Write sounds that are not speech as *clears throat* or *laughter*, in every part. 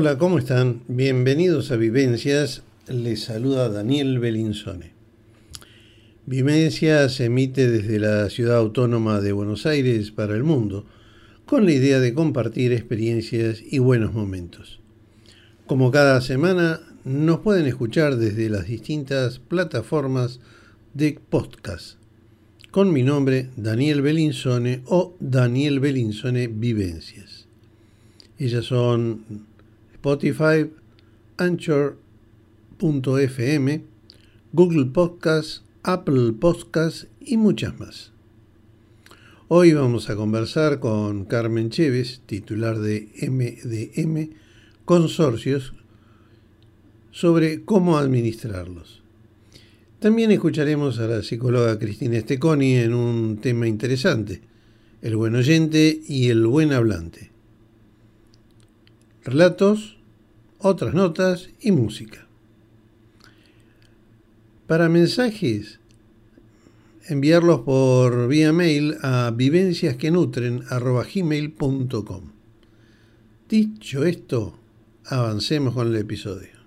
Hola, ¿cómo están? Bienvenidos a Vivencias. Les saluda Daniel Belinzone. Vivencias se emite desde la ciudad autónoma de Buenos Aires para el mundo, con la idea de compartir experiencias y buenos momentos. Como cada semana, nos pueden escuchar desde las distintas plataformas de podcast, con mi nombre Daniel Belinzone o Daniel Belinzone Vivencias. Ellas son Spotify, Anchor.fm, Google Podcast, Apple Podcast y muchas más. Hoy vamos a conversar con Carmen Chévez, titular de MDM Consorcios, sobre cómo administrarlos. También escucharemos a la psicóloga Cristina Esteconi en un tema interesante, el buen oyente y el buen hablante relatos, otras notas y música. Para mensajes, enviarlos por vía mail a vivenciasquenutren.gmail.com. Dicho esto, avancemos con el episodio.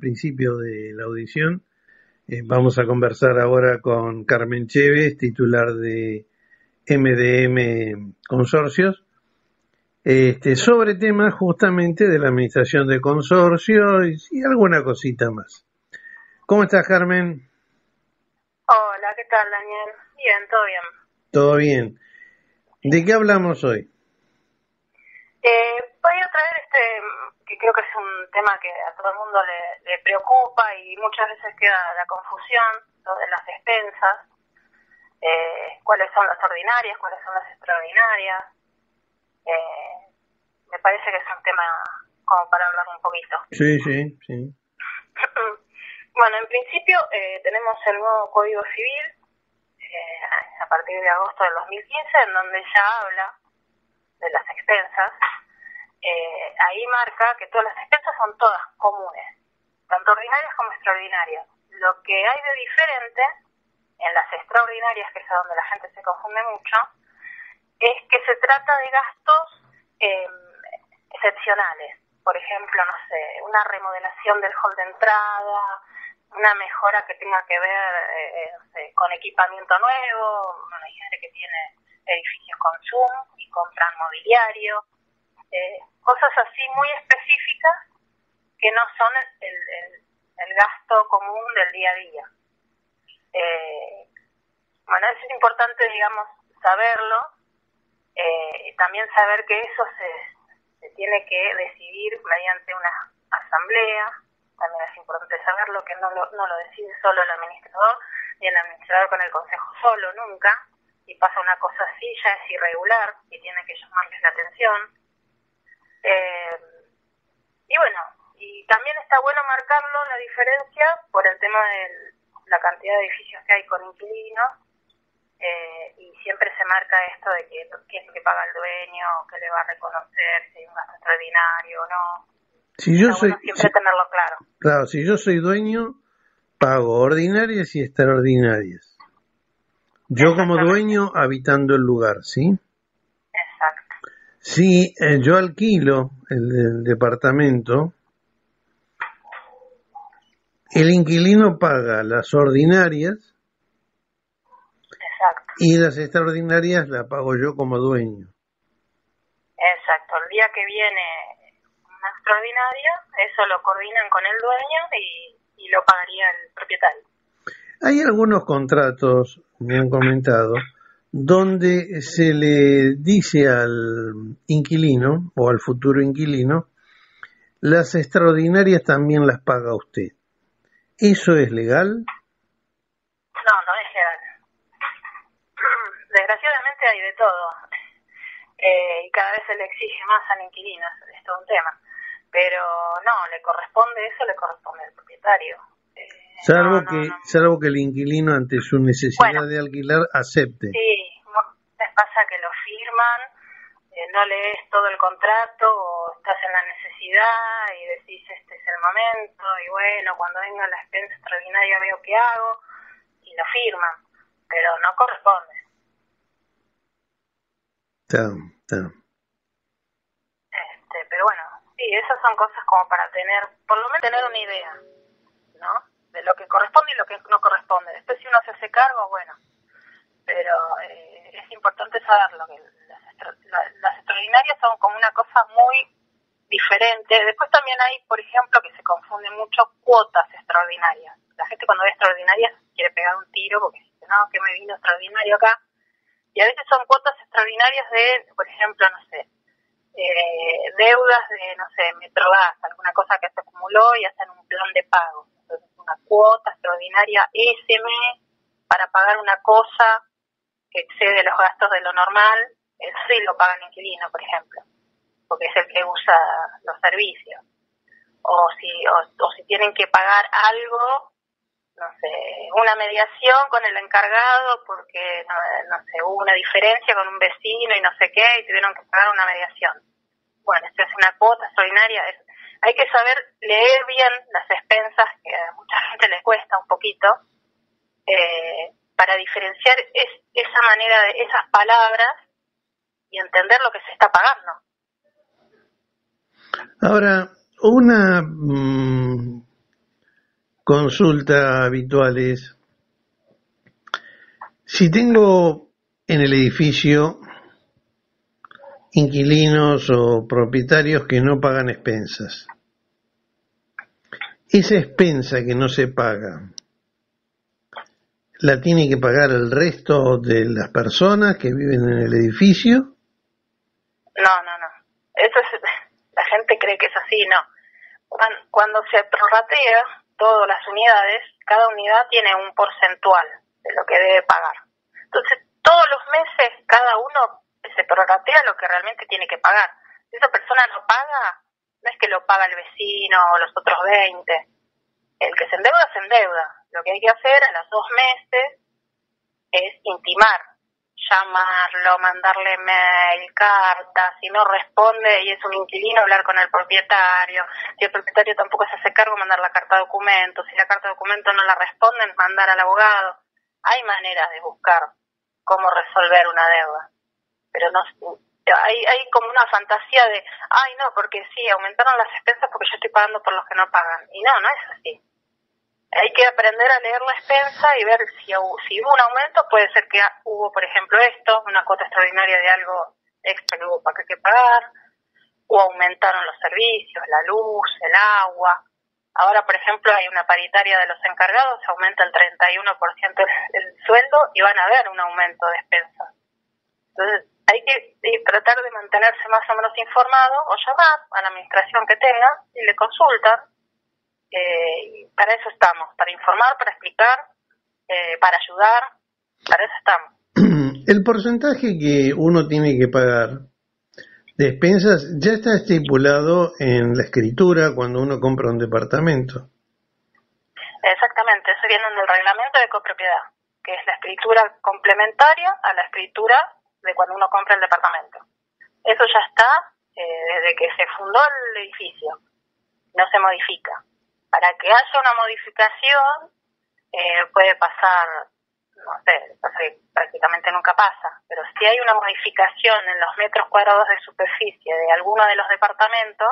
Principio de la audición. Eh, vamos a conversar ahora con Carmen Chévez, titular de MDM Consorcios, este, sobre temas justamente de la administración de consorcios y alguna cosita más. ¿Cómo estás, Carmen? Hola, ¿qué tal, Daniel? Bien, todo bien. Todo bien. ¿De qué hablamos hoy? Eh, voy a traer este que creo que es un tema que a todo el mundo le, preocupa y muchas veces queda la confusión sobre las despensas, eh, cuáles son las ordinarias, cuáles son las extraordinarias. Eh, me parece que es un tema como para hablar un poquito. Sí, sí, sí. *clears throat* bueno, en principio eh, tenemos el nuevo Código Civil a partir de agosto del 2015, en donde ya habla de las expensas eh, ahí marca que todas las expensas son todas comunes, tanto ordinarias como extraordinarias. Lo que hay de diferente en las extraordinarias, que es donde la gente se confunde mucho, es que se trata de gastos em, excepcionales. Por ejemplo, no sé, una remodelación del hall de entrada, una mejora que tenga que ver eh, con equipamiento nuevo. Bueno, gente que tiene edificios con Zoom y compran mobiliario. Eh, cosas así muy específicas que no son el, el, gasto común del día a día. Eh, bueno, es importante, digamos, saberlo eh, también saber que eso se, se tiene que decidir mediante una asamblea, también es importante saberlo, que no lo, no lo decide solo el administrador, ni el administrador con el consejo solo, nunca, y pasa una cosa así, ya es irregular y tiene que llamarles la atención. Eh, y bueno, y también está bueno marcarlo la diferencia por el tema de la cantidad de edificios que hay con inquilinos eh, y siempre se marca esto de que qué es lo que paga el dueño, qué le va a reconocer, si hay un gasto extraordinario o no. Si yo soy, siempre tenerlo claro. Claro, si yo soy dueño, pago ordinarias y extraordinarias. Yo como dueño habitando el lugar, ¿sí? Si eh, yo alquilo el, departamento, el inquilino paga las ordinarias Exacto. y las extraordinarias la pago yo como dueño. Exacto. El día que viene una extraordinaria, eso lo coordinan con el dueño y, y lo pagaría el propietario. Hay algunos contratos, me han comentado, donde se le dice al inquilino o al futuro inquilino, las extraordinarias también las paga usted. ¿Eso es legal? No, no es legal. *clears throat* Desgraciadamente hay de todo. Eh, y cada vez se le exige más al inquilino, es todo un tema. Pero no, le corresponde eso, le corresponde al propietario. Salvo, que, salvo que el inquilino ante su necesidad de alquilar acepte. Sí, les pasa que lo firman, eh, no lees todo el contrato o estás en la necesidad y decís este es el momento y bueno, cuando venga la expensa extraordinaria veo qué hago y lo firman, pero no corresponde. Este, pero bueno, sí, esas son cosas como para tener, por lo menos tener una idea. Lo que corresponde y lo que no corresponde. Después si uno se hace cargo, bueno, pero eh, es importante saberlo, que las, las, extraordinarias son como una cosa muy diferente. Después también hay, por ejemplo, que se confunden mucho cuotas extraordinarias. La gente cuando ve extraordinarias quiere pegar un tiro porque dice, no, que me vino extraordinario acá. Y a veces son cuotas extraordinarias de, por ejemplo, no sé, eh, deudas de, no sé, Metrogas, alguna cosa que se acumuló y hacen un plan de pago una cuota extraordinaria ese mes para pagar una cosa que excede los gastos de lo normal, eso sí lo paga el inquilino, por ejemplo, porque es el que usa los servicios. O si, o, si tienen que pagar algo, no sé, una mediación con el encargado porque, no, sé, hubo una diferencia con un vecino y no sé qué, y tuvieron que pagar una mediación. Bueno, esto es una cuota extraordinaria, es, hay que saber leer bien las expensas, que a mucha gente le cuesta un poquito, eh, para diferenciar esa manera de esas palabras y entender lo que se está pagando. Ahora, una mm, consulta habitual es, si tengo en el edificio inquilinos o propietarios que no pagan expensas. Esa expensa que no se paga, ¿la tiene que pagar el resto de las personas que viven en el edificio? No, no, no. Eso es, *laughs* la gente cree que es así, no. Cuando, se prorratea todas las unidades, cada unidad tiene un porcentual de lo que debe pagar. Entonces, todos los meses cada uno se prorratea lo que realmente tiene que pagar. Si esa persona no paga, no es que lo paga el vecino o los otros 20. El que se endeuda, se endeuda. Lo que hay que hacer a los dos meses es intimar, llamarlo, mandarle mail, cartas, si no responde y es un inquilino, hablar con el propietario, si el propietario tampoco se hace cargo, mandar la carta de documento, si la carta de documento no la responden, mandar al abogado. Hay maneras de buscar cómo resolver una deuda pero no hay, hay como una fantasía de, ay no, porque sí, aumentaron las expensas porque yo estoy pagando por los que no pagan. Y no, no es así. Hay que aprender a leer la expensa y ver si, hubo un aumento, puede ser que hubo, por ejemplo, esto, una cuota extraordinaria de algo extra que hubo para que pagar, o aumentaron los servicios, la luz, el agua. Ahora, por ejemplo, hay una paritaria de los encargados, aumenta el 31% el, el sueldo y van a haber un aumento de expensas. Entonces, hay que tratar de mantenerse más o menos informado o llamar a la administración que tenga y le consultan. Eh, para eso estamos, para informar, para explicar, eh, para ayudar, para eso estamos. *clears throat* El porcentaje que uno tiene que pagar de expensas ya está estipulado en la escritura cuando uno compra un departamento. Exactamente, eso viene en el reglamento de copropiedad, que es la escritura complementaria a la escritura de cuando uno compra el departamento. Eso ya está eh, desde que se fundó el edificio, no se modifica. Para que haya una modificación eh, puede pasar, no sé, prácticamente nunca pasa, pero si hay una modificación en los metros cuadrados de superficie de alguno de los departamentos,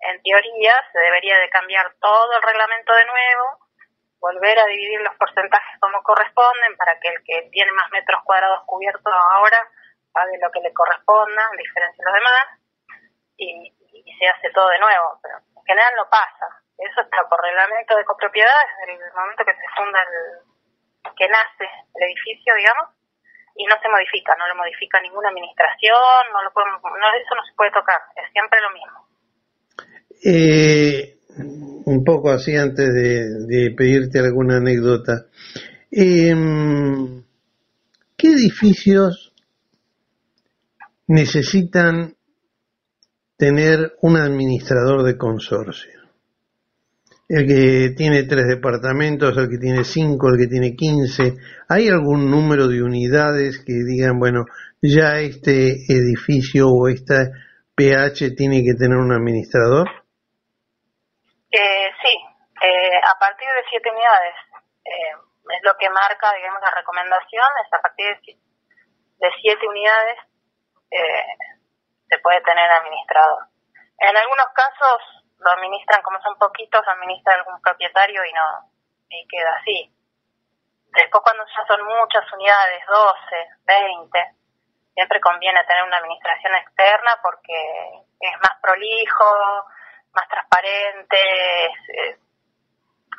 en teoría se debería de cambiar todo el reglamento de nuevo, volver a dividir los porcentajes como corresponden para que el que tiene más metros cuadrados cubiertos ahora pague lo que le corresponda, en diferencia de los demás, y, se hace todo de nuevo. Pero en general no pasa. Eso está por reglamento de copropiedad desde el momento que se funda el, que nace el edificio, digamos, y no se modifica, no lo modifica ninguna administración, no lo no, eso no se puede tocar, es siempre lo mismo. Eh, un poco así antes de, pedirte alguna anécdota. Em, ¿Qué edificios necesitan tener un administrador de consorcio? El que tiene tres departamentos, el que tiene cinco, el que tiene quince. ¿Hay algún número de unidades que digan, bueno, ya este edificio o esta PH tiene que tener un administrador? Eh, sí, eh, a partir de siete unidades eh, es lo que marca, digamos, la recomendación, es a partir de, siete unidades eh, se puede tener administrador. En algunos casos lo administran, como son poquitos, lo administra algún propietario y no y queda así. Después cuando ya son muchas unidades, 12, 20, siempre conviene tener una administración externa porque es más prolijo, más transparente, eh,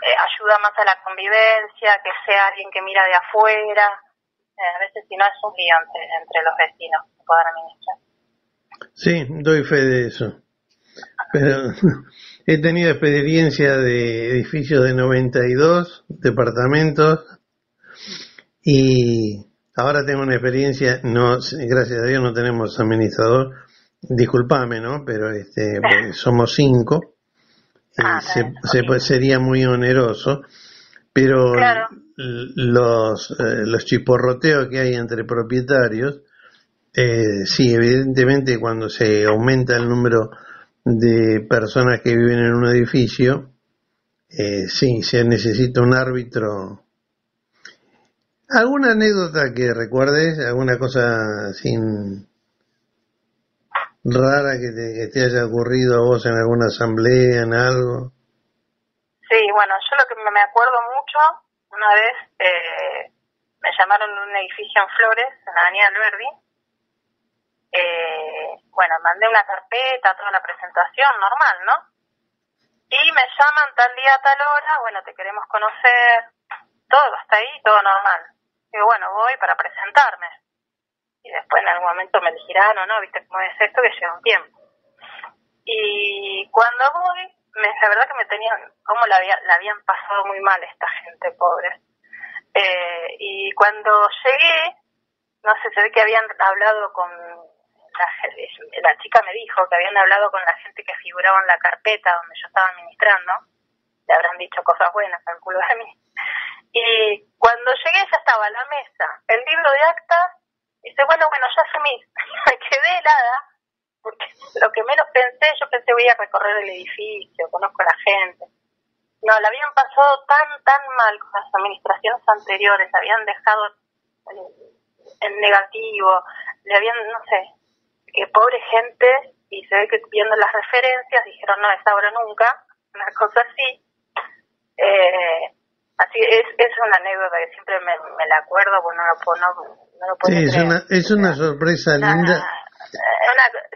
ayuda más a la convivencia, que sea alguien que mira de afuera. Eh, a veces si no es un gigante entre, los vecinos que puedan administrar. Sí, doy fe de eso. Pero *laughs* he tenido experiencia de edificios de 92 departamentos y ahora tengo una experiencia, no, gracias a Dios no tenemos administrador, disculpame, ¿no? Pero este, *laughs* somos cinco, ah, se, sería muy oneroso, pero los, eh, los chiporroteos que hay entre propietarios, eh, sí, evidentemente cuando se aumenta el número de personas que viven en un edificio, eh, sí, se necesita un árbitro. ¿Alguna anécdota que recuerdes? ¿Alguna cosa sin rara que te, haya ocurrido a vos en alguna asamblea, en algo? Sí, bueno, yo lo que me acuerdo mucho, una vez eh, me llamaron un edificio en Flores, en la Avenida Alberdi. Eh, bueno, mandé una carpeta, toda la presentación, normal, ¿no? Y me llaman tal día, tal hora, bueno, te queremos conocer, todo hasta ahí, todo normal. Digo, bueno, voy para presentarme y después en algún momento me elegirán o no, viste cómo es esto que lleva un tiempo. Y cuando voy, me, la verdad que me tenían, como la, había, la habían pasado muy mal esta gente pobre. Eh, y cuando llegué, no sé, se ve que habían hablado con la, la chica me dijo que habían hablado con la gente que figuraba en la carpeta donde yo estaba administrando, le habrán dicho cosas buenas, calculo de mí. Y cuando llegué ya estaba la mesa, el libro de actas dice, bueno, bueno, ya asumí. *laughs* Me quedé helada, porque lo que menos pensé, yo pensé voy a recorrer el edificio, conozco a la gente. No, la habían pasado tan, tan mal con las administraciones anteriores, habían dejado en, negativo, le habían, no sé, que pobre gente, y se ve que viendo las referencias dijeron, no, es ahora nunca, una cosa así. Eh, así es, es una anécdota que siempre me, me la acuerdo, bueno, no, no, sí, es una, es una sorpresa linda.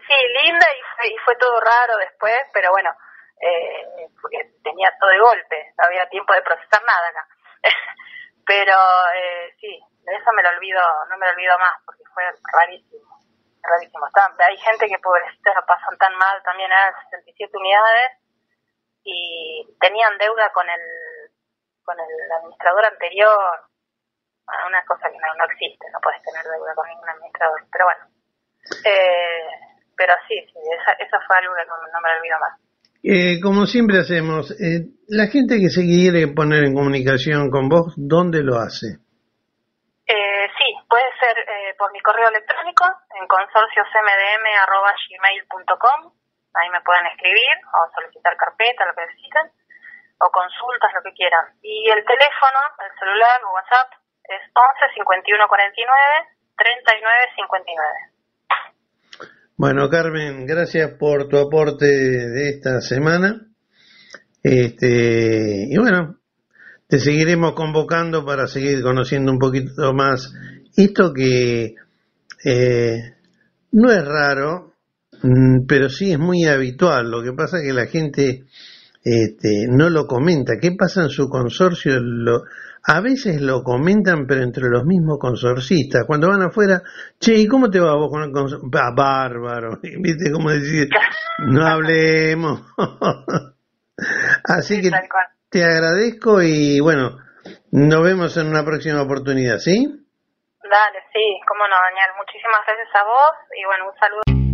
sí, linda y fue, y fue todo raro después, pero bueno, eh, porque tenía todo de golpe, no había tiempo de procesar nada acá. *laughs* pero eh, sí, de eso me lo olvido, no me lo olvido más, porque fue rarísimo. rarísimo. hay gente que la pasan tan mal, también a 67 unidades, y tenían deuda con el, con el administrador anterior, una cosa que no, existe, no puedes tener deuda con ningún administrador, pero bueno. Eh, pero sí, sí esa, esa fue algo que no, me olvido más. Eh, como siempre hacemos, eh, la gente que se quiere poner en comunicación con vos, ¿dónde lo hace? Eh, sí, puede ser eh, por mi correo electrónico en consorciocmdm.gmail.com ahí me pueden escribir o solicitar carpeta, lo que necesiten, o consultas, lo que quieran. Y el teléfono, el celular o WhatsApp es 11 51 49 39 59. Bueno, Carmen, gracias por tu aporte de esta semana. Este, y bueno, te seguiremos convocando para seguir conociendo un poquito más esto que eh, no es raro, mm, pero sí es muy habitual. Lo que pasa es que la gente este, no lo comenta. ¿Qué pasa en su consorcio? Lo, a veces lo comentan, pero entre los mismos consorcistas. Cuando van afuera, che, ¿y cómo te va vos con el consorcio? bárbaro, *laughs* ¿viste cómo decir? No hablemos. *laughs* Así que te agradezco y bueno, nos vemos en una próxima oportunidad, ¿sí? Dale, sí, cómo no, Daniel. Muchísimas gracias a vos y bueno, un saludo.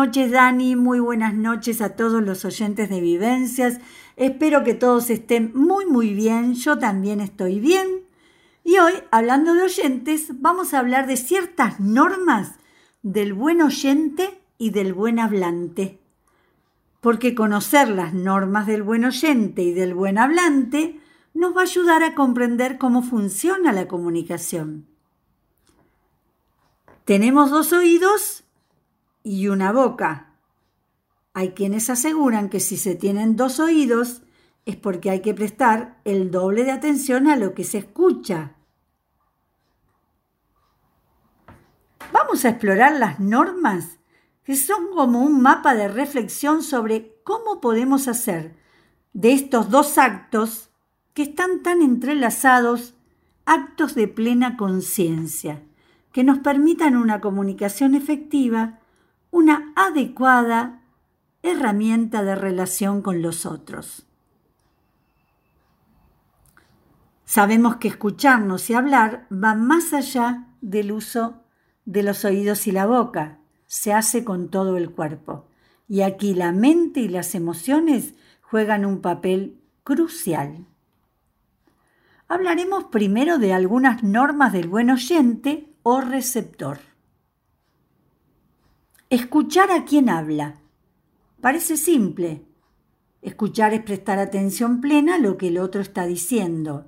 Noches, Dani. Muy buenas noches a todos los oyentes de Vivencias. Espero que todos estén muy, muy bien. Yo también estoy bien. Y hoy, hablando de oyentes, vamos a hablar de ciertas normas del buen oyente y del buen hablante. Porque conocer las normas del buen oyente y del buen hablante nos va a ayudar a comprender cómo funciona la comunicación. Tenemos dos oídos y una boca. Hay quienes aseguran que si se tienen dos oídos es porque hay que prestar el doble de atención a lo que se escucha. Vamos a explorar las normas que son como un mapa de reflexión sobre cómo podemos hacer de estos dos actos que están tan entrelazados actos de plena conciencia, que nos permitan una comunicación efectiva una adecuada herramienta de relación con los otros. Sabemos que escucharnos y hablar va más allá del uso de los oídos y la boca, se hace con todo el cuerpo. Y aquí la mente y las emociones juegan un papel crucial. Hablaremos primero de algunas normas del buen oyente o receptor. Escuchar a quien habla. Parece simple. Escuchar es prestar atención plena a lo que el otro está diciendo.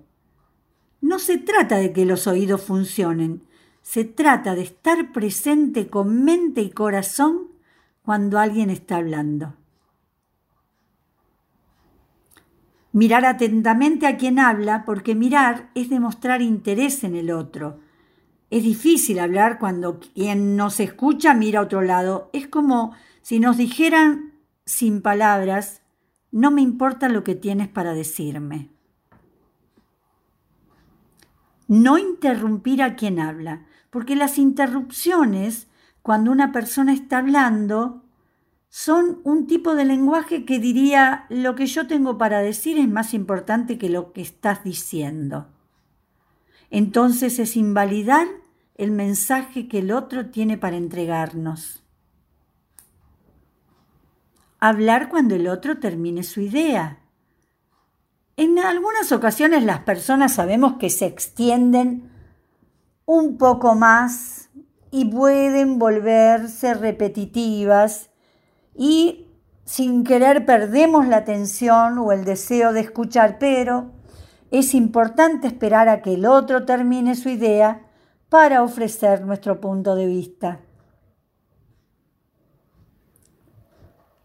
No se trata de que los oídos funcionen, se trata de estar presente con mente y corazón cuando alguien está hablando. Mirar atentamente a quien habla, porque mirar es demostrar interés en el otro. Es difícil hablar cuando quien nos escucha mira a otro lado. Es como si nos dijeran sin palabras, no me importa lo que tienes para decirme. No interrumpir a quien habla, porque las interrupciones, cuando una persona está hablando, son un tipo de lenguaje que diría lo que yo tengo para decir es más importante que lo que estás diciendo. Entonces es invalidar el mensaje que el otro tiene para entregarnos. Hablar cuando el otro termine su idea. En algunas ocasiones las personas sabemos que se extienden un poco más y pueden volverse repetitivas y sin querer perdemos la atención o el deseo de escuchar, pero es importante esperar a que el otro termine su idea para ofrecer nuestro punto de vista.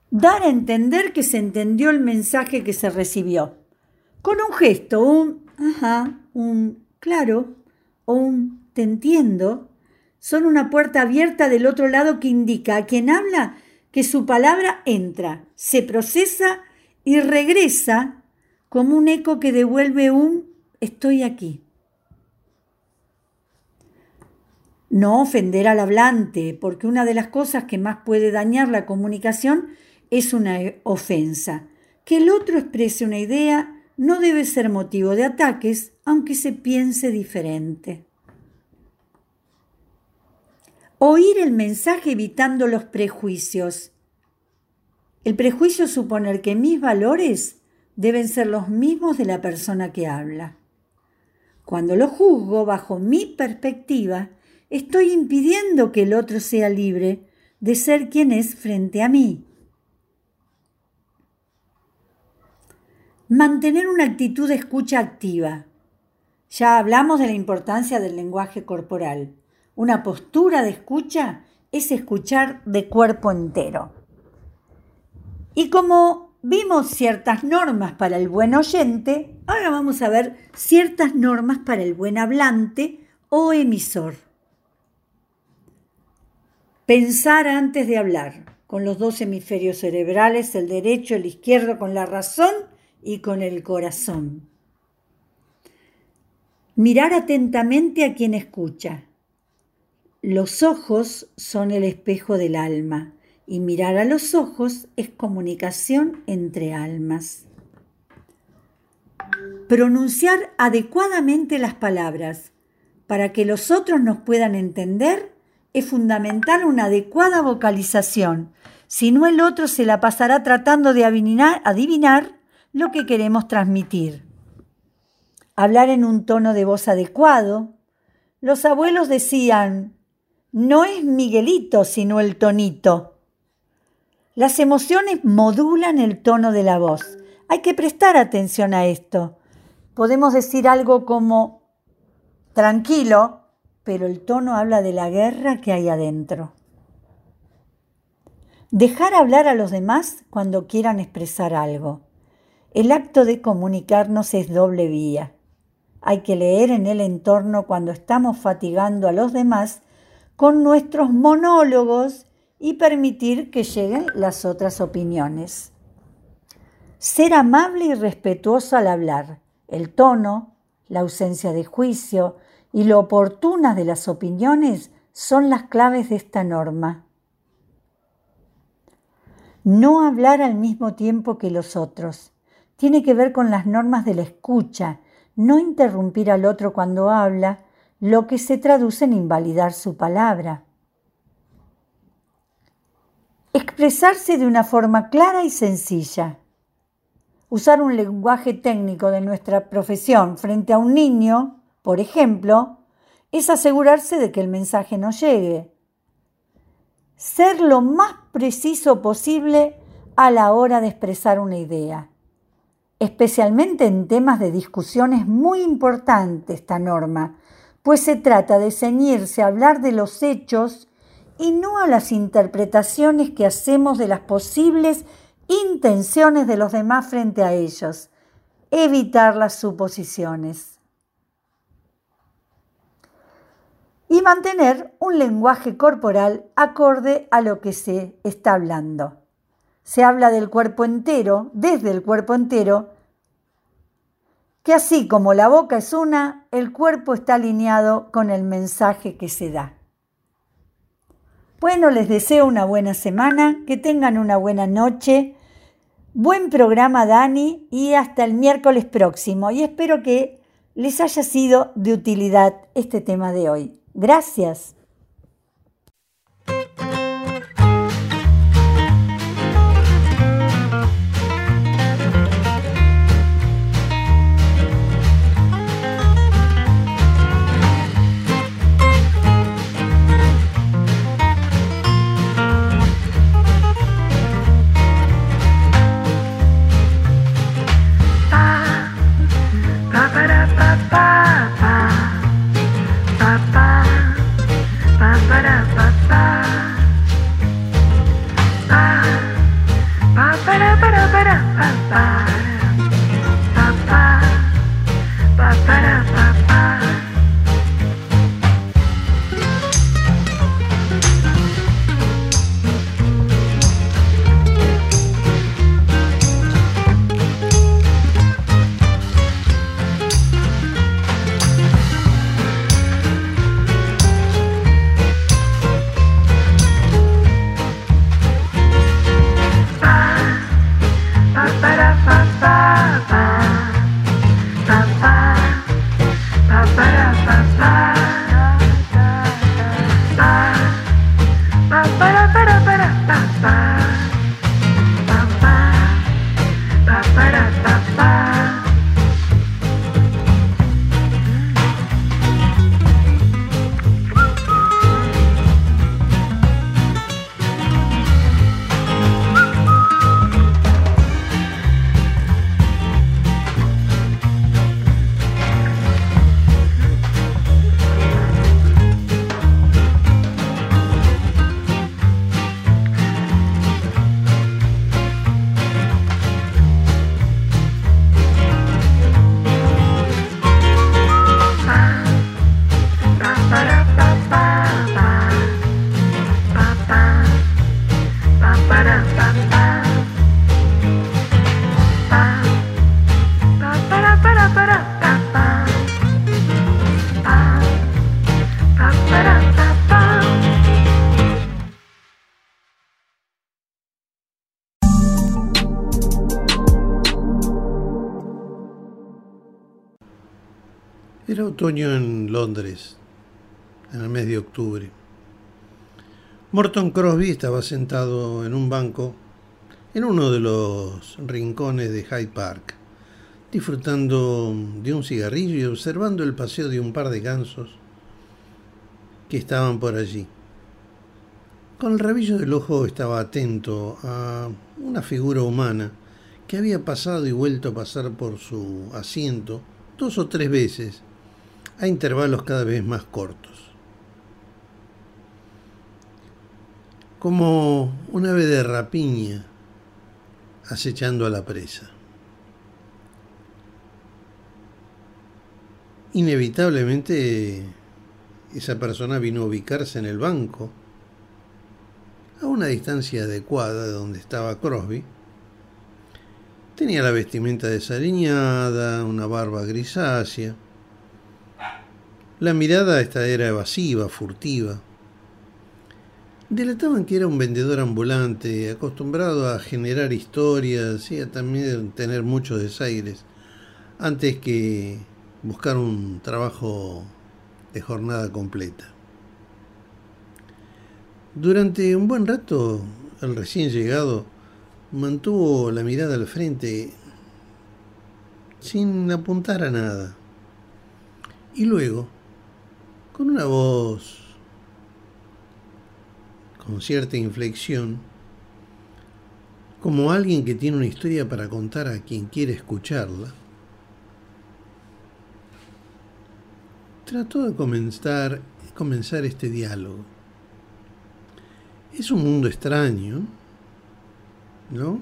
Dar a entender que se entendió el mensaje que se recibió. Con un gesto, un ajá, un claro o un te entiendo, son una puerta abierta del otro lado que indica a quien habla que su palabra entra, se procesa y regresa como un eco que devuelve un estoy aquí. No ofender al hablante, porque una de las cosas que más puede dañar la comunicación es una ofensa. Que el otro exprese una idea no debe ser motivo de ataques, aunque se piense diferente. Oír el mensaje evitando los prejuicios. El prejuicio es suponer que mis valores deben ser los mismos de la persona que habla. Cuando lo juzgo bajo mi perspectiva, estoy impidiendo que el otro sea libre de ser quien es frente a mí. Mantener una actitud de escucha activa. Ya hablamos de la importancia del lenguaje corporal. Una postura de escucha es escuchar de cuerpo entero. Y como vimos ciertas normas para el buen oyente, ahora vamos a ver ciertas normas para el buen hablante o emisor. Pensar antes de hablar, con los dos hemisferios cerebrales, el derecho, el izquierdo, con la razón y con el corazón. Mirar atentamente a quien escucha, los ojos son el espejo del alma y mirar a los ojos es comunicación entre almas. Pronunciar adecuadamente las palabras para que los otros nos puedan entender es fundamental una adecuada vocalización, si no el otro se la pasará tratando de adivinar, adivinar lo que queremos transmitir. Hablar en un tono de voz adecuado. Los abuelos decían, no es Miguelito, sino el tonito. Las emociones modulan el tono de la voz. Hay que prestar atención a esto. Podemos decir algo como tranquilo, pero el tono habla de la guerra que hay adentro. Dejar hablar a los demás cuando quieran expresar algo. El acto de comunicarnos es doble vía. Hay que leer en el entorno cuando estamos fatigando a los demás con nuestros monólogos y permitir que lleguen las otras opiniones. Ser amable y respetuoso al hablar, el tono, la ausencia de juicio y lo oportunas de las opiniones son las claves de esta norma. No hablar al mismo tiempo que los otros. Tiene que ver con las normas de la escucha, no interrumpir al otro cuando habla lo que se traduce en invalidar su palabra. Expresarse de una forma clara y sencilla. Usar un lenguaje técnico de nuestra profesión frente a un niño, por ejemplo, es asegurarse de que el mensaje no llegue. Ser lo más preciso posible a la hora de expresar una idea. Especialmente en temas de discusión es muy importante esta norma, pues se trata de ceñirse a hablar de los hechos y no a las interpretaciones que hacemos de las posibles intenciones de los demás frente a ellos. Evitar las suposiciones. Y mantener un lenguaje corporal acorde a lo que se está hablando. Se habla del cuerpo entero, desde el cuerpo entero, que así como la boca es una, el cuerpo está alineado con el mensaje que se da. Bueno, les deseo una buena semana, que tengan una buena noche, buen programa Dani y hasta el miércoles próximo. Y espero que les haya sido de utilidad este tema de hoy. Gracias. Otoño en Londres, en el mes de octubre. Morton Crosby estaba sentado en un banco en uno de los rincones de Hyde Park, disfrutando de un cigarrillo y observando el paseo de un par de gansos que estaban por allí. Con el rabillo del ojo estaba atento a una figura humana que había pasado y vuelto a pasar por su asiento dos o tres veces a intervalos cada vez más cortos. Como un ave de rapiña acechando a la presa. Inevitablemente esa persona vino a ubicarse en el banco, a una distancia adecuada de donde estaba Crosby. Tenía la vestimenta desaliñada, una barba grisácea, la mirada esta era evasiva, furtiva. Delataban que era un vendedor ambulante, acostumbrado a generar historias y a también tener muchos desaires, antes que buscar un trabajo de jornada completa. Durante un buen rato, el recién llegado mantuvo la mirada al frente sin apuntar a nada. Y luego, con una voz con cierta inflexión, como alguien que tiene una historia para contar a quien quiere escucharla, trató de comenzar, comenzar este diálogo. Es un mundo extraño, ¿no?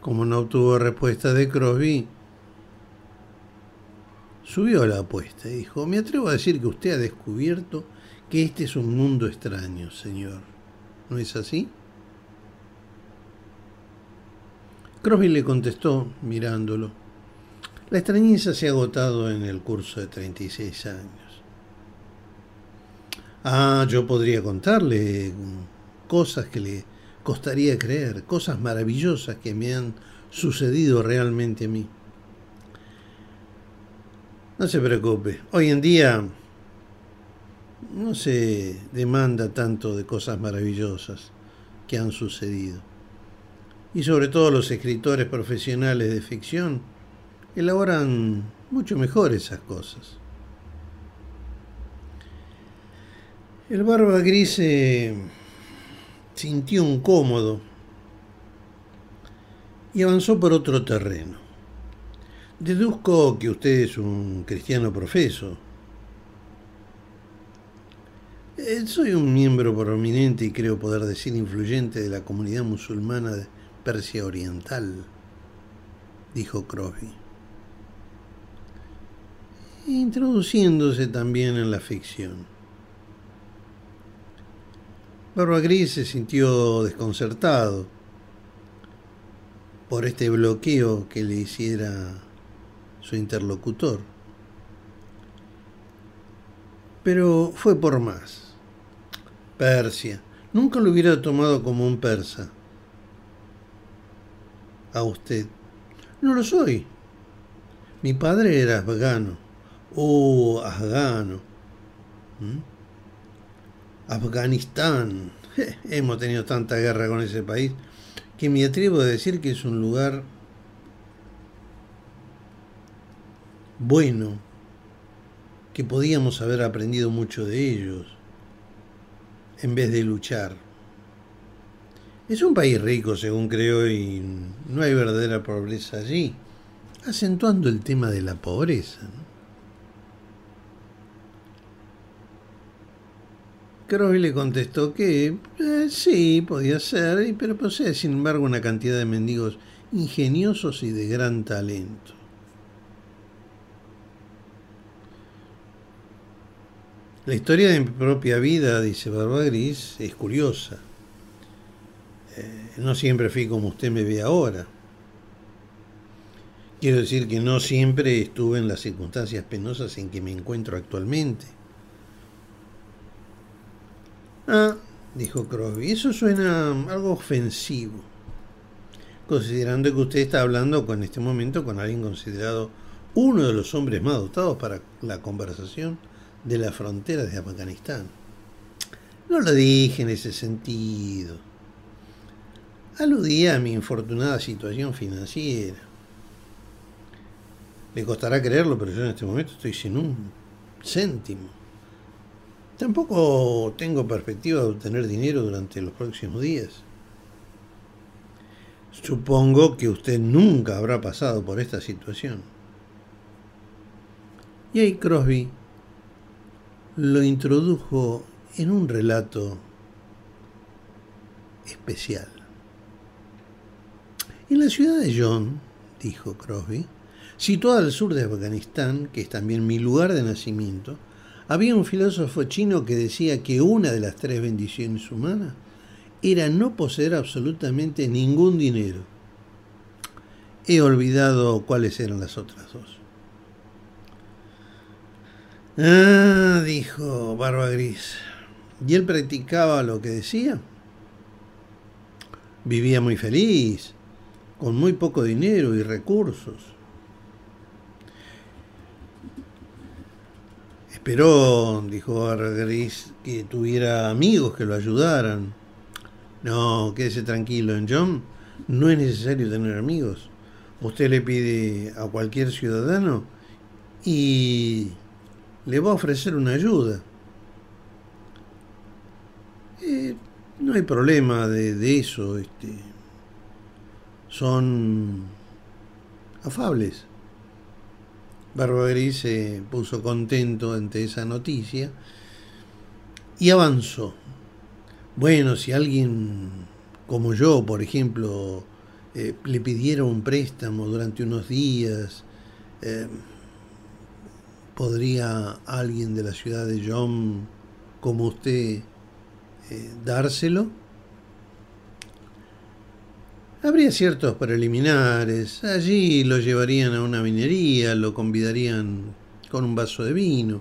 Como no obtuvo respuesta de Crosby, subió la apuesta y dijo, me atrevo a decir que usted ha descubierto que este es un mundo extraño, señor. ¿No es así? Crosby le contestó mirándolo. La extrañeza se ha agotado en el curso de 36 años. Ah, yo podría contarle cosas que le costaría creer, cosas maravillosas que me han sucedido realmente a mí. No se preocupe, hoy en día no se demanda tanto de cosas maravillosas que han sucedido. Y sobre todo los escritores profesionales de ficción elaboran mucho mejor esas cosas. El barba gris se sintió incómodo y avanzó por otro terreno. Deduzco que usted es un cristiano profeso, eh, soy un miembro prominente y creo poder decir influyente de la comunidad musulmana de Persia Oriental, dijo Crosby, introduciéndose también en la ficción. Barba Gris se sintió desconcertado por este bloqueo que le hiciera su interlocutor. Pero fue por más. Persia. Nunca lo hubiera tomado como un persa. A usted. No lo soy. Mi padre era afgano. Oh, afgano. ¿Mm? Afganistán. hemos tenido tanta guerra con ese país que me atrevo a decir que es un lugar bueno, que podíamos haber aprendido mucho de ellos en vez de luchar. Es un país rico, según creo, y no hay verdadera pobreza allí, acentuando el tema de la pobreza. ¿no? le contestó que eh, sí, podía ser, pero posee sin embargo una cantidad de mendigos ingeniosos y de gran talento. La historia de mi propia vida, dice Barba Gris, es curiosa. Eh, no siempre fui como usted me ve ahora. Quiero decir que no siempre estuve en las circunstancias penosas en que me encuentro actualmente. Ah, dijo Crosby, eso suena algo ofensivo, considerando que usted está hablando con este momento con alguien considerado uno de los hombres más dotados para la conversación de la frontera de Afganistán. No lo dije en ese sentido. Aludía a mi infortunada situación financiera. Le costará creerlo, pero yo en este momento estoy sin un céntimo. Tampoco tengo perspectiva de obtener dinero durante los próximos días. Supongo que usted nunca habrá pasado por esta situación. Y ahí Crosby lo introdujo en un relato especial. En la ciudad de John, dijo Crosby, situada al sur de Afganistán, que es también mi lugar de nacimiento, había un filósofo chino que decía que una de las tres bendiciones humanas era no poseer absolutamente ningún dinero. He olvidado cuáles eran las otras dos. Ah, dijo Barba Gris. ¿Y él practicaba lo que decía? Vivía muy feliz, con muy poco dinero y recursos. Esperó, dijo Gris, que tuviera amigos que lo ayudaran. No, quédese tranquilo, en John no es necesario tener amigos. Usted le pide a cualquier ciudadano y le va a ofrecer una ayuda. No hay problema de, eso. Este, son afables. Barba Gris se puso contento ante esa noticia y avanzó. Bueno, si alguien como yo, por ejemplo, eh, le pidiera un préstamo durante unos días, eh, ¿podría alguien de la ciudad de John como usted eh, dárselo? Habría ciertos preliminares. Allí lo llevarían a una minería, lo convidarían con un vaso de vino.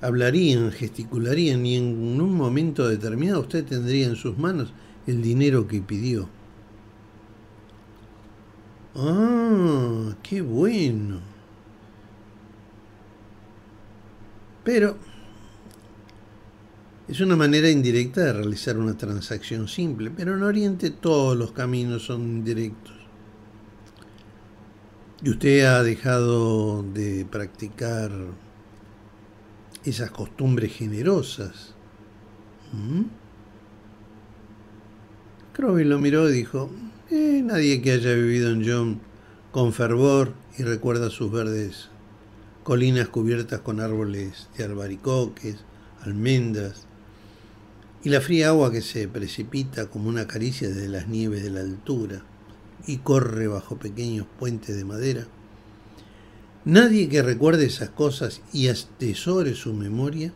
Hablarían, gesticularían y en un momento determinado usted tendría en sus manos el dinero que pidió. Ah, qué bueno. Pero es una manera indirecta de realizar una transacción simple, pero en Oriente todos los caminos son indirectos. ¿Y usted ha dejado de practicar esas costumbres generosas? ¿Mm? Lo miró y dijo, eh, nadie que haya vivido en John con fervor y recuerda sus verdes colinas cubiertas con árboles de albaricoques, almendras, y la fría agua que se precipita como una caricia desde las nieves de la altura y corre bajo pequeños puentes de madera. Nadie que recuerde esas cosas y atesore su memoria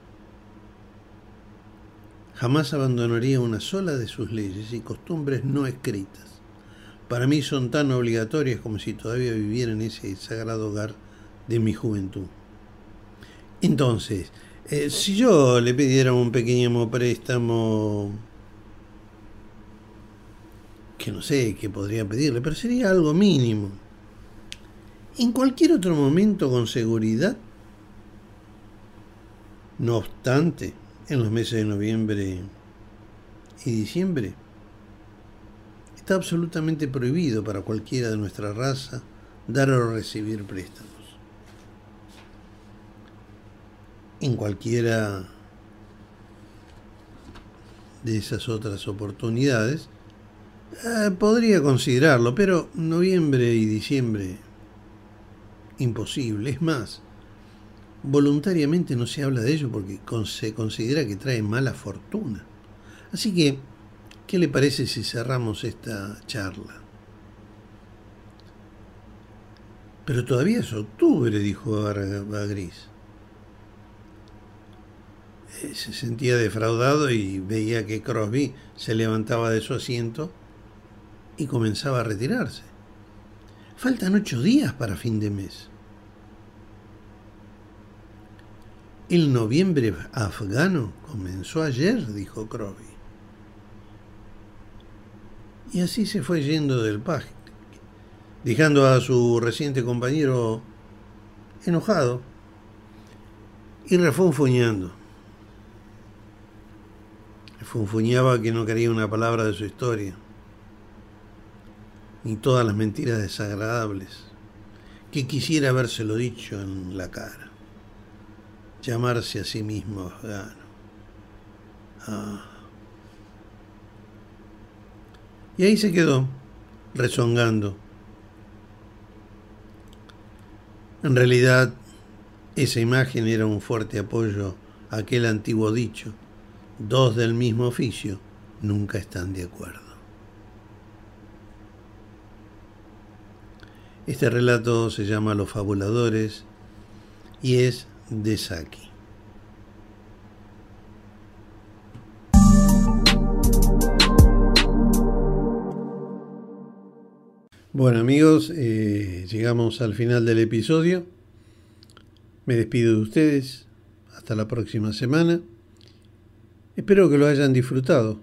jamás abandonaría una sola de sus leyes y costumbres no escritas. Para mí son tan obligatorias como si todavía viviera en ese sagrado hogar de mi juventud. Entonces, eh, si yo le pidiera un pequeño préstamo, que no sé qué podría pedirle, pero sería algo mínimo. En cualquier otro momento con seguridad. No obstante, en los meses de noviembre y diciembre, está absolutamente prohibido para cualquiera de nuestra raza dar o recibir préstamos. En cualquiera de esas otras oportunidades, eh, podría considerarlo, pero noviembre y diciembre, imposible. Es más, voluntariamente no se habla de ello porque se considera que trae mala fortuna. Así que, ¿qué le parece si cerramos esta charla? Pero todavía es octubre, dijo Gris se sentía defraudado y veía que Crosby se levantaba de su asiento y comenzaba a retirarse. Faltan ocho días para fin de mes. El noviembre afgano comenzó ayer, dijo Crosby. Y así se fue yendo del paje, dejando a su reciente compañero enojado y refunfuñando. Funfuñaba que no quería una palabra de su historia, ni todas las mentiras desagradables, que quisiera habérselo dicho en la cara, llamarse a sí mismo afgano. Ah. Y ahí se quedó, rezongando. En realidad, esa imagen era un fuerte apoyo a aquel antiguo dicho dos del mismo oficio nunca están de acuerdo. Este relato se llama Los Fabuladores y es de Saki. Bueno amigos, eh, llegamos al final del episodio. Me despido de ustedes. Hasta la próxima semana. Espero que lo hayan disfrutado.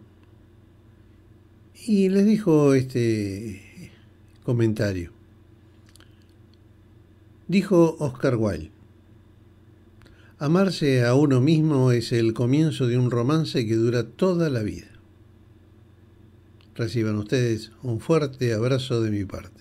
Y les dijo este comentario. Dijo Oscar Wilde, Amarse a uno mismo es el comienzo de un romance que dura toda la vida. Reciban ustedes un fuerte abrazo de mi parte.